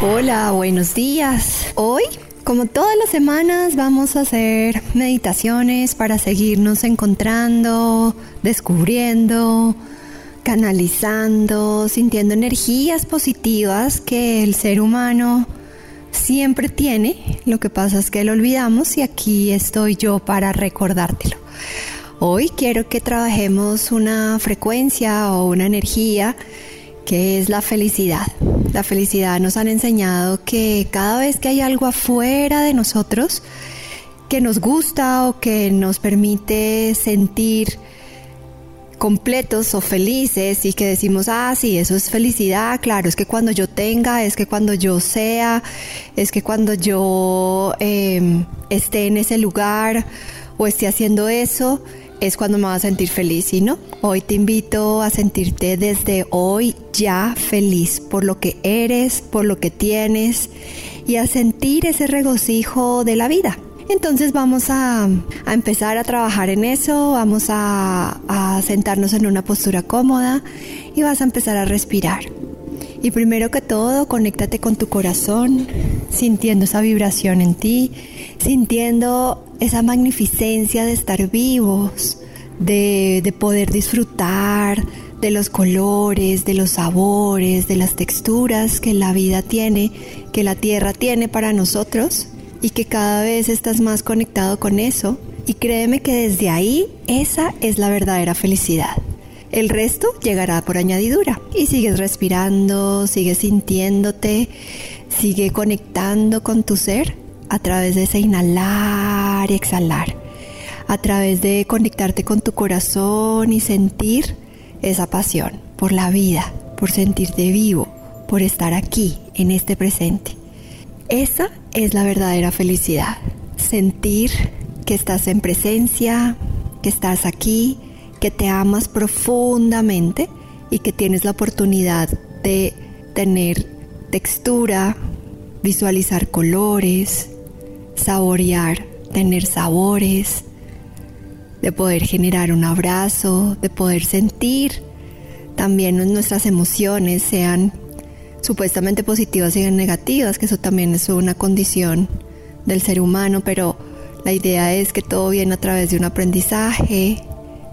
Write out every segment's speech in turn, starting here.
Hola, buenos días. Hoy, como todas las semanas, vamos a hacer meditaciones para seguirnos encontrando, descubriendo, canalizando, sintiendo energías positivas que el ser humano siempre tiene. Lo que pasa es que lo olvidamos y aquí estoy yo para recordártelo. Hoy quiero que trabajemos una frecuencia o una energía que es la felicidad. La felicidad nos han enseñado que cada vez que hay algo afuera de nosotros que nos gusta o que nos permite sentir completos o felices y que decimos, ah, sí, eso es felicidad, claro, es que cuando yo tenga, es que cuando yo sea, es que cuando yo em, esté en ese lugar o esté haciendo eso, es cuando me vas a sentir feliz y no. Hoy te invito a sentirte desde hoy ya feliz por lo que eres, por lo que tienes y a sentir ese regocijo de la vida. Entonces vamos a, empezar a trabajar en eso, vamos a, a sentarnos en una postura cómoda y vas a empezar a respirar. Y primero que todo, conéctate con tu corazón, sintiendo esa vibración en ti, sintiendo esa magnificencia de estar vivos, de, de, poder disfrutar de los colores, de los sabores, de las texturas que la vida tiene, que la tierra tiene para nosotros y que cada vez estás más conectado con eso. Y créeme que desde ahí esa es la verdadera felicidad. El resto llegará por añadidura. Y sigues respirando, sigues sintiéndote, sigue conectando con tu ser a través de ese inhalar y exhalar. A través de conectarte con tu corazón y sentir esa pasión por la vida, por sentirte vivo, por estar aquí, en este presente. Esa es la verdadera felicidad. Sentir que estás en presencia, que estás aquí, que te amas profundamente y que tienes la oportunidad de tener textura, visualizar colores, saborear, tener sabores, de poder generar un abrazo, de poder sentir también nuestras emociones, sean supuestamente positivas y negativas, que eso también es una condición del ser humano, pero la idea es que todo viene a través de un aprendizaje,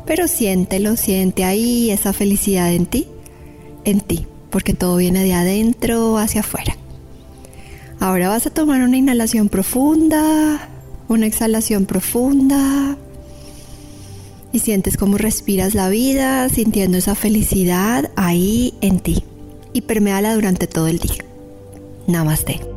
pero siéntelo, siente ahí esa felicidad en ti, en ti, porque todo viene de adentro hacia afuera. Ahora vas a tomar una inhalación profunda, una exhalación profunda y sientes cómo respiras la vida, sintiendo esa felicidad ahí en ti y permeala durante todo el día. Namaste.